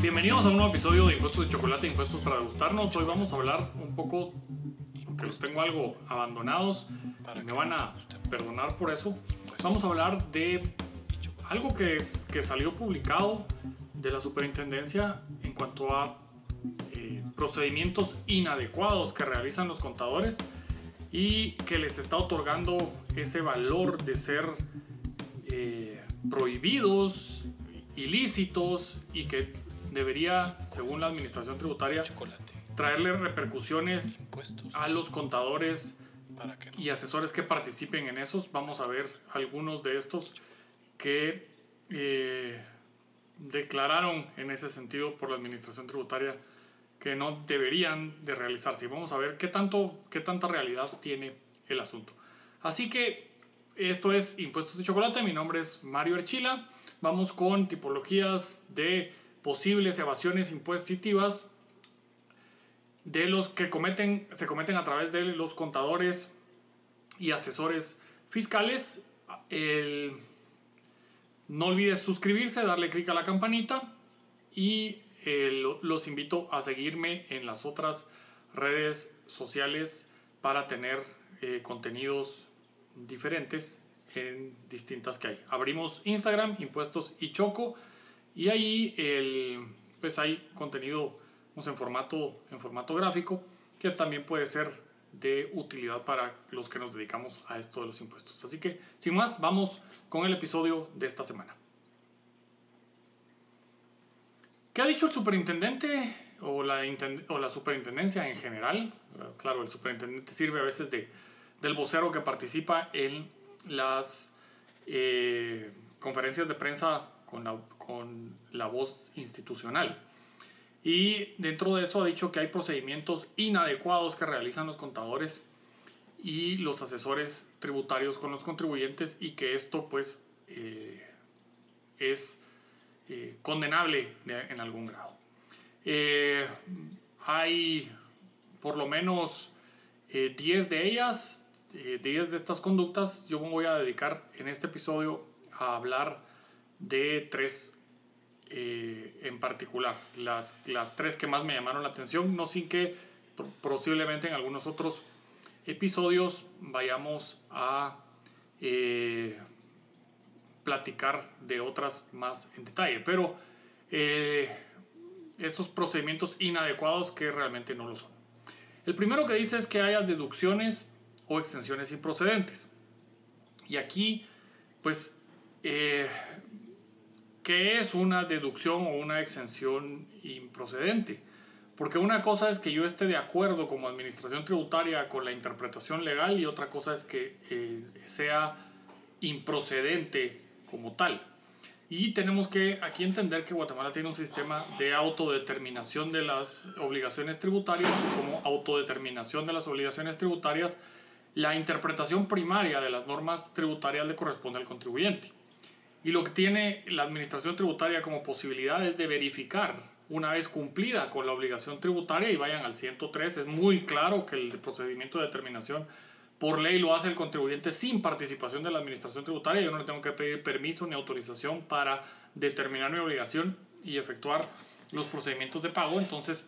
Bienvenidos a un nuevo episodio de Impuestos de Chocolate, Impuestos para Gustarnos. Hoy vamos a hablar un poco, aunque los tengo algo abandonados, me van a perdonar por eso. Vamos a hablar de algo que, es, que salió publicado de la superintendencia en cuanto a eh, procedimientos inadecuados que realizan los contadores y que les está otorgando ese valor de ser eh, prohibidos, ilícitos y que debería, según la administración tributaria, traerle repercusiones a los contadores y asesores que participen en esos. Vamos a ver algunos de estos que eh, declararon en ese sentido por la administración tributaria que no deberían de realizarse. Y vamos a ver qué, tanto, qué tanta realidad tiene el asunto. Así que esto es Impuestos de Chocolate. Mi nombre es Mario Erchila. Vamos con tipologías de posibles evasiones impositivas de los que cometen, se cometen a través de los contadores y asesores fiscales. no olvides suscribirse, darle clic a la campanita y los invito a seguirme en las otras redes sociales para tener eh, contenidos diferentes en distintas que hay. Abrimos Instagram, Impuestos y Choco y ahí el, pues hay contenido pues, en, formato, en formato gráfico que también puede ser de utilidad para los que nos dedicamos a esto de los impuestos. Así que, sin más, vamos con el episodio de esta semana. ¿Qué ha dicho el superintendente o la, o la superintendencia en general? Claro, el superintendente sirve a veces de, del vocero que participa en las eh, conferencias de prensa con la, con la voz institucional. Y dentro de eso ha dicho que hay procedimientos inadecuados que realizan los contadores y los asesores tributarios con los contribuyentes y que esto pues eh, es eh, condenable en algún grado. Eh, hay por lo menos 10 de ellas, 10 de estas conductas. Yo me voy a dedicar en este episodio a hablar de tres eh, en particular. Las, las tres que más me llamaron la atención, no sin que posiblemente en algunos otros episodios vayamos a eh, platicar de otras más en detalle. Pero eh, estos procedimientos inadecuados que realmente no lo son. El primero que dice es que haya deducciones o extensiones improcedentes. Y aquí, pues, ¿Qué es una deducción o una exención improcedente? Porque una cosa es que yo esté de acuerdo como administración tributaria con la interpretación legal y otra cosa es que eh, sea improcedente como tal. Y tenemos que aquí entender que Guatemala tiene un sistema de autodeterminación de las obligaciones tributarias como autodeterminación de las obligaciones tributarias. La interpretación primaria de las normas tributarias le corresponde al contribuyente. Y lo que tiene la administración tributaria como posibilidad es de verificar una vez cumplida con la obligación tributaria y vayan al 103. Es muy claro que el procedimiento de determinación por ley lo hace el contribuyente sin participación de la administración tributaria. Yo no le tengo que pedir permiso ni autorización para determinar mi obligación y efectuar los procedimientos de pago. Entonces,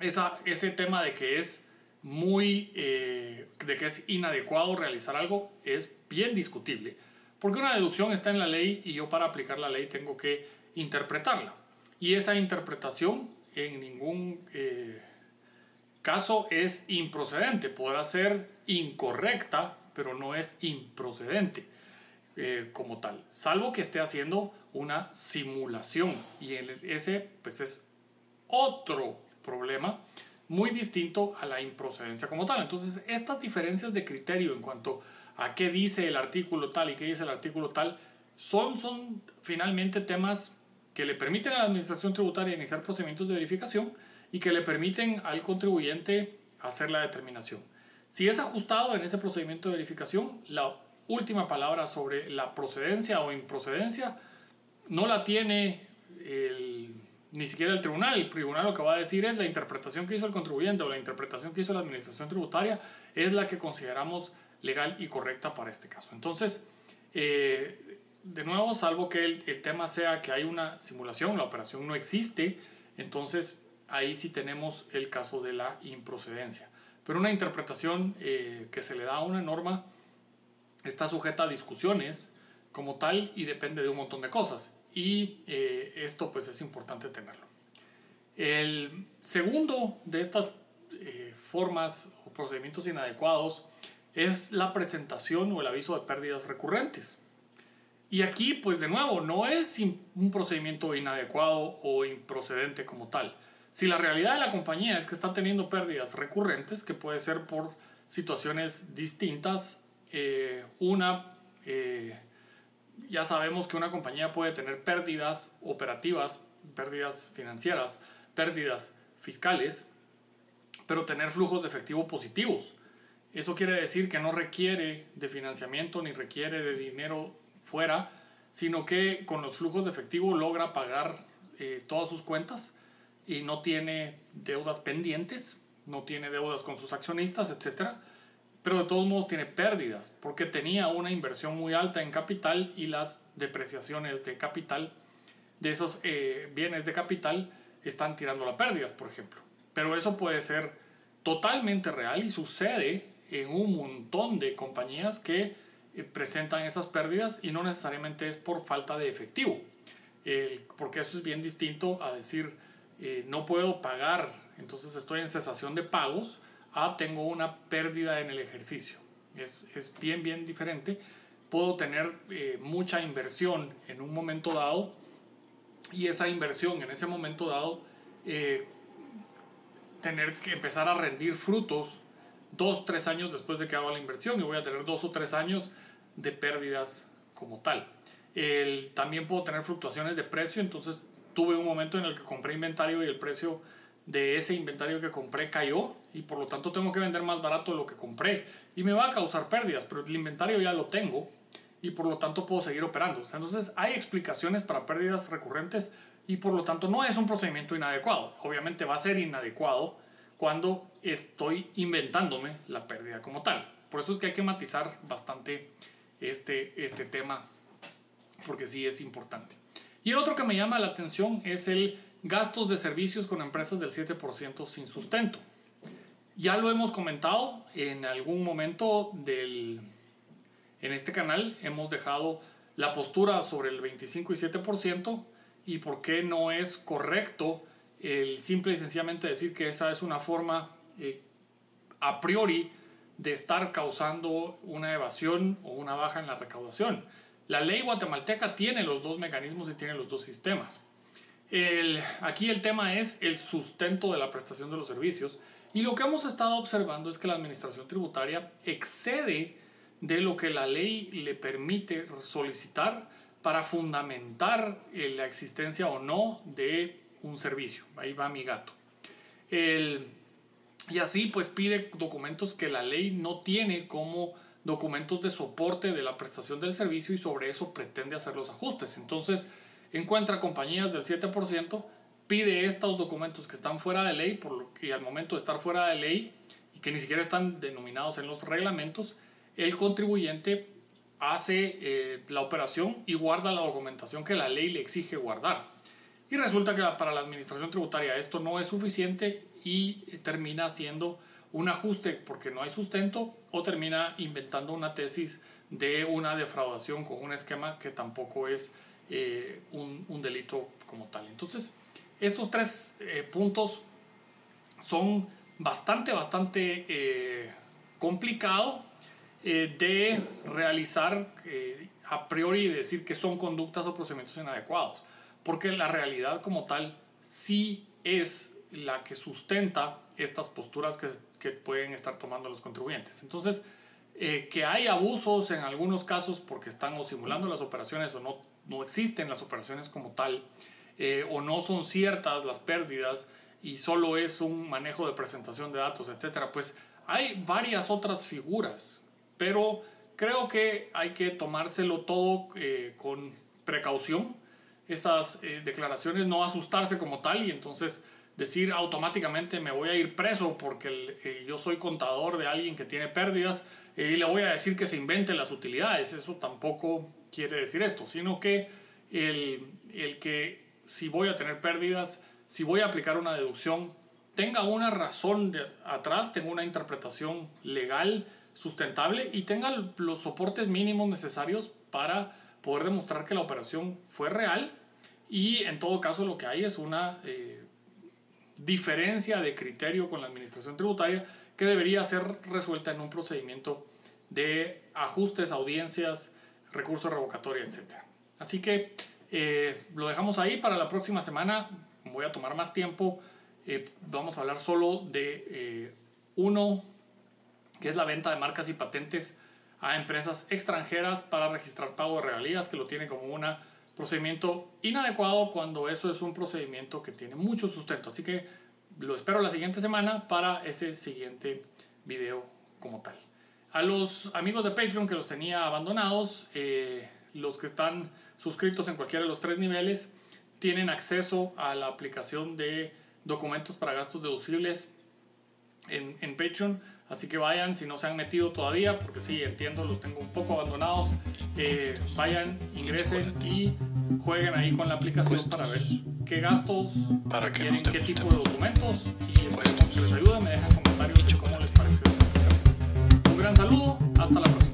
esa, ese tema de que es muy, eh, de que es inadecuado realizar algo es bien discutible. Porque una deducción está en la ley y yo para aplicar la ley tengo que interpretarla. Y esa interpretación en ningún eh, caso es improcedente. Podrá ser incorrecta, pero no es improcedente eh, como tal. Salvo que esté haciendo una simulación. Y ese pues es otro problema muy distinto a la improcedencia como tal. Entonces, estas diferencias de criterio en cuanto a qué dice el artículo tal y qué dice el artículo tal, son, son finalmente temas que le permiten a la administración tributaria iniciar procedimientos de verificación y que le permiten al contribuyente hacer la determinación. Si es ajustado en ese procedimiento de verificación, la última palabra sobre la procedencia o improcedencia no la tiene ni siquiera el tribunal. El tribunal lo que va a decir es la interpretación que hizo el contribuyente o la interpretación que hizo la administración tributaria es la que consideramos legal y correcta para este caso. Entonces, eh, de nuevo, salvo que el, el, tema sea que hay una simulación, la operación no existe, entonces ahí sí tenemos el caso de la improcedencia. Pero una interpretación eh, que se le da a una norma está sujeta a discusiones como tal y depende de un montón de cosas. Y eh, esto pues es importante tenerlo. El segundo de estas formas o procedimientos inadecuados es la presentación o el aviso de pérdidas recurrentes. Y aquí, pues de nuevo, no es un procedimiento inadecuado o improcedente como tal. Si la realidad de la compañía es que está teniendo pérdidas recurrentes, que puede ser por situaciones distintas, eh, una, eh, ya sabemos que una compañía puede tener pérdidas operativas, pérdidas financieras, pérdidas fiscales, pero tener flujos de efectivo positivos. Eso quiere decir que no requiere de financiamiento ni requiere de dinero fuera, sino que con los flujos de efectivo logra pagar eh, todas sus cuentas y no tiene deudas pendientes, no tiene deudas con sus accionistas, etc. Pero de todos modos tiene pérdidas porque tenía una inversión muy alta en capital y las depreciaciones de capital de esos eh, bienes de capital están tirando las pérdidas, por ejemplo. Pero eso puede ser totalmente real y sucede en un montón de compañías que eh, presentan esas pérdidas y no necesariamente es por falta de efectivo. porque eso es bien distinto a decir, eh, no puedo pagar, entonces estoy en cesación de pagos, a tengo una pérdida en el ejercicio. Es, es bien, bien diferente. Puedo tener eh, mucha inversión en un momento dado y esa inversión en ese momento dado tener que empezar a rendir frutos dos, tres años después de que hago la inversión y voy a tener dos o tres años de pérdidas como tal. El, también puedo tener fluctuaciones de precio, entonces tuve un momento en el que compré inventario y el precio de ese inventario que compré cayó y por lo tanto tengo que vender más barato de lo que compré y me va a causar pérdidas, pero el inventario ya lo tengo y por lo tanto puedo seguir operando. Entonces hay explicaciones para pérdidas recurrentes y por lo tanto no es un procedimiento inadecuado. Obviamente va a ser inadecuado cuando estoy inventándome la pérdida como tal. Por eso es que hay que matizar bastante este, este tema porque sí es importante. Y el otro que me llama la atención es el gastos de servicios con empresas del 7% sin sustento. Ya lo hemos comentado en algún momento del, en este canal, hemos dejado la postura sobre el 25 y 7% y por qué no es correcto el simple y sencillamente decir que esa es una forma eh, a priori de estar causando una evasión o una baja en la recaudación. La ley guatemalteca tiene los dos mecanismos y tiene los dos sistemas. El, aquí el tema es el sustento de la prestación de los servicios y lo que hemos estado observando es que la administración tributaria excede de lo que la ley le permite solicitar para fundamentar eh, la existencia o no de un servicio. Ahí va mi gato. El, y así pues pide documentos que la ley no tiene como documentos de soporte de la prestación del servicio y sobre eso pretende hacer los ajustes. Entonces, encuentra compañías del 7%, pide estos documentos que están fuera de ley, por lo que al momento de estar fuera de ley y que ni siquiera están denominados en los reglamentos, el contribuyente hace eh, la operación y guarda la documentación que la ley le exige guardar. Y resulta que para la administración tributaria esto no es suficiente y termina siendo un ajuste porque no hay sustento o termina inventando una tesis de una defraudación con un esquema que tampoco es eh, un, un, delito como tal. Entonces, estos tres eh, puntos son bastante, bastante eh, complicados de realizar a priori y decir que son conductas o procedimientos inadecuados, porque la realidad como tal sí es la que sustenta estas posturas que que pueden estar tomando los contribuyentes. Entonces, eh, que hay abusos en algunos casos porque están simulando las operaciones o no, no existen las operaciones como tal, eh, o no son ciertas las pérdidas y solo es un manejo de presentación de datos, etcétera, pues hay varias otras figuras, pero creo que hay que tomárselo todo eh, con precaución, esas declaraciones, no asustarse como tal y entonces decir automáticamente me voy a ir preso porque eh, yo soy contador de alguien que tiene pérdidas eh, y le voy a decir que se invente las utilidades. Eso tampoco quiere decir esto, sino que el, el que si voy a tener pérdidas, si voy a aplicar una deducción, tenga una razón de atrás, tenga una interpretación legal sustentable y tenga los soportes mínimos necesarios para poder demostrar que la operación fue real y en todo caso lo que hay es una eh, diferencia de criterio con la administración tributaria que debería ser resuelta en un procedimiento de ajustes, audiencias, recursos revocatorios, etc. Así que eh, lo dejamos ahí para la próxima semana. Voy a tomar más tiempo. Eh, vamos a hablar solo de uno, que es la venta de marcas y patentes a empresas extranjeras para registrar pago de regalías, que lo tiene como un procedimiento inadecuado cuando eso es un procedimiento que tiene mucho sustento. Así que lo espero la siguiente semana para ese siguiente video como tal. A los amigos de Patreon que los tenía abandonados, eh, los que están suscritos en cualquiera de los tres niveles, tienen acceso a la aplicación de documentos para gastos deducibles en, en Patreon Así que vayan, si no se han metido todavía, porque sí, entiendo, los tengo un poco abandonados, eh, vayan, ingresen y jueguen ahí con la aplicación para ver qué gastos para requieren, qué tipo de documentos y esperemos que les ayude. Me dejan comentarios de cómo les pareció esta aplicación. Un gran saludo, hasta la próxima.